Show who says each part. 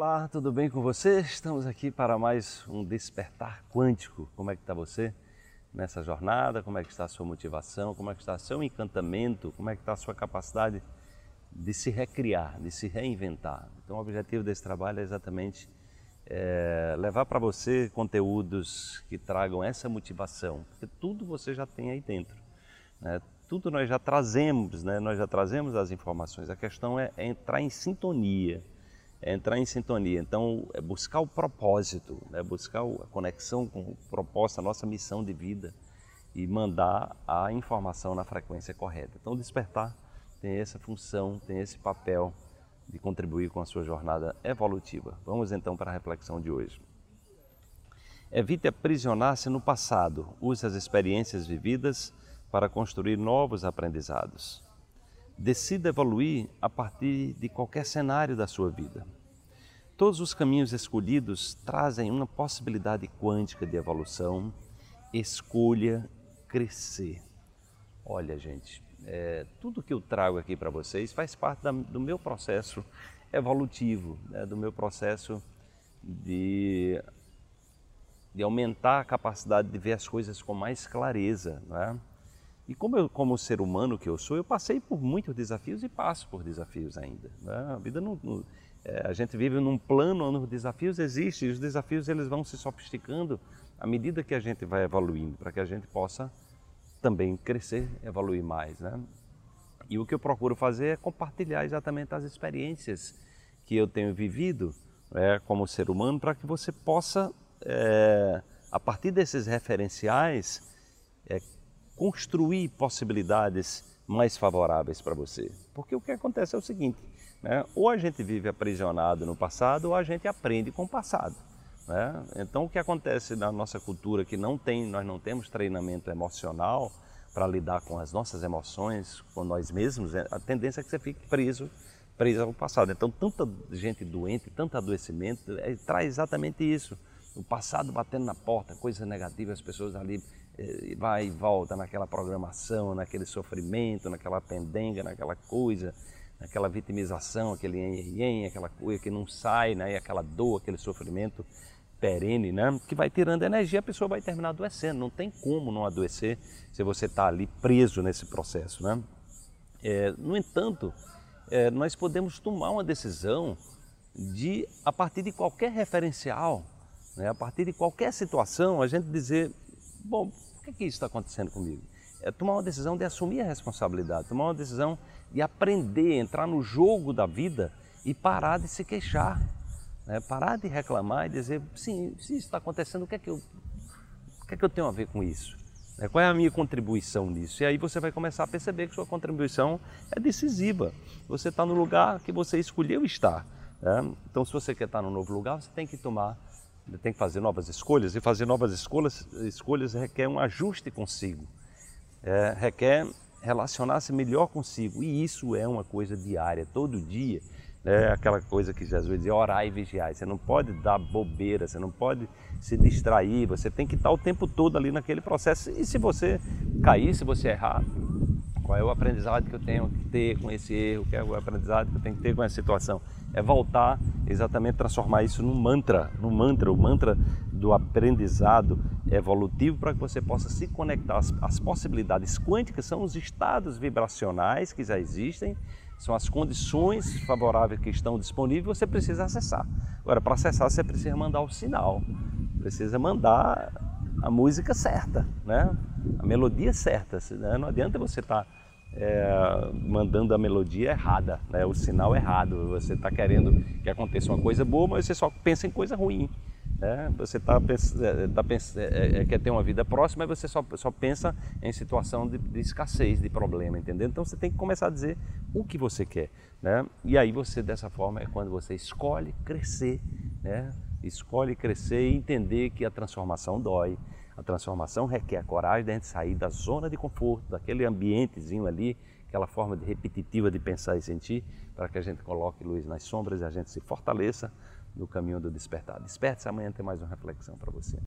Speaker 1: Olá, tudo bem com você? Estamos aqui para mais um despertar quântico. Como é que está você nessa jornada? Como é que está a sua motivação? Como é que está seu encantamento? Como é que está a sua capacidade de se recriar, de se reinventar? Então, o objetivo desse trabalho é exatamente é, levar para você conteúdos que tragam essa motivação, porque tudo você já tem aí dentro. Né? Tudo nós já trazemos, né? nós já trazemos as informações. A questão é, é entrar em sintonia é entrar em sintonia. Então, é buscar o propósito, né? buscar a conexão com o propósito, a nossa missão de vida e mandar a informação na frequência correta. Então, despertar tem essa função, tem esse papel de contribuir com a sua jornada evolutiva. Vamos então para a reflexão de hoje. Evite aprisionar-se no passado, use as experiências vividas para construir novos aprendizados. Decida evoluir a partir de qualquer cenário da sua vida. Todos os caminhos escolhidos trazem uma possibilidade quântica de evolução. Escolha crescer. Olha, gente, é, tudo que eu trago aqui para vocês faz parte da, do meu processo evolutivo, né, do meu processo de, de aumentar a capacidade de ver as coisas com mais clareza. Né? E como eu, como ser humano que eu sou, eu passei por muitos desafios e passo por desafios ainda. Né? A vida não, não é, a gente vive num plano onde os desafios existem e os desafios eles vão se sofisticando à medida que a gente vai evoluindo, para que a gente possa também crescer, evoluir mais, né? E o que eu procuro fazer é compartilhar exatamente as experiências que eu tenho vivido é, como ser humano, para que você possa, é, a partir desses referenciais, é, construir possibilidades mais favoráveis para você. Porque o que acontece é o seguinte: né? ou a gente vive aprisionado no passado, ou a gente aprende com o passado. Né? Então, o que acontece na nossa cultura que não tem, nós não temos treinamento emocional para lidar com as nossas emoções, com nós mesmos, é, a tendência é que você fique preso, preso ao passado. Então, tanta gente doente, tanto adoecimento, é, traz exatamente isso. O passado batendo na porta, coisas negativas, as pessoas ali eh, vai e volta naquela programação, naquele sofrimento, naquela pendenga, naquela coisa, naquela vitimização, aquele ien, aquela coisa que não sai, né? E aquela dor, aquele sofrimento perene, né? Que vai tirando energia, a pessoa vai terminar adoecendo. Não tem como não adoecer se você está ali preso nesse processo, né? É, no entanto, é, nós podemos tomar uma decisão de, a partir de qualquer referencial, né? a partir de qualquer situação, a gente dizer, bom, que, que isso está acontecendo comigo? É tomar uma decisão de assumir a responsabilidade, tomar uma decisão de aprender, entrar no jogo da vida e parar de se queixar, né? parar de reclamar e dizer, sim, se isso está acontecendo, o que é que eu, o que é que eu tenho a ver com isso? Né? Qual é a minha contribuição nisso? E aí você vai começar a perceber que sua contribuição é decisiva. Você está no lugar que você escolheu estar. Né? Então, se você quer estar no novo lugar, você tem que tomar tem que fazer novas escolhas e fazer novas escolhas, escolhas requer um ajuste consigo, é, requer relacionar-se melhor consigo e isso é uma coisa diária, todo dia. É aquela coisa que Jesus dizia, orar e vigiar. Você não pode dar bobeira, você não pode se distrair, você tem que estar o tempo todo ali naquele processo. E se você cair, se você errar, qual é o aprendizado que eu tenho que ter com esse erro? Qual é o aprendizado que eu tenho que ter com essa situação? É voltar, exatamente transformar isso num mantra, num mantra, o mantra do aprendizado evolutivo para que você possa se conectar às, às possibilidades quânticas, são os estados vibracionais que já existem, são as condições favoráveis que estão disponíveis, você precisa acessar. Agora, para acessar, você precisa mandar o sinal, precisa mandar a música certa, né? a melodia certa. Né? Não adianta você estar tá, é, mandando a melodia errada, né? o sinal errado. Você está querendo que aconteça uma coisa boa, mas você só pensa em coisa ruim. Né? Você tá, é, tá, é, é, quer ter uma vida próxima, mas você só, só pensa em situação de, de, escassez, de problema, entendeu? Então você tem que começar a dizer o que você quer. Né? E aí você, dessa forma, é quando você escolhe crescer, né? Escolhe crescer e entender que a transformação dói, a transformação requer coragem de a gente sair da zona de conforto, daquele ambientezinho ali, aquela forma de repetitiva de pensar e sentir, para que a gente coloque luz nas sombras e a gente se fortaleça no caminho do despertar. Desperte-se amanhã tem mais uma reflexão para você.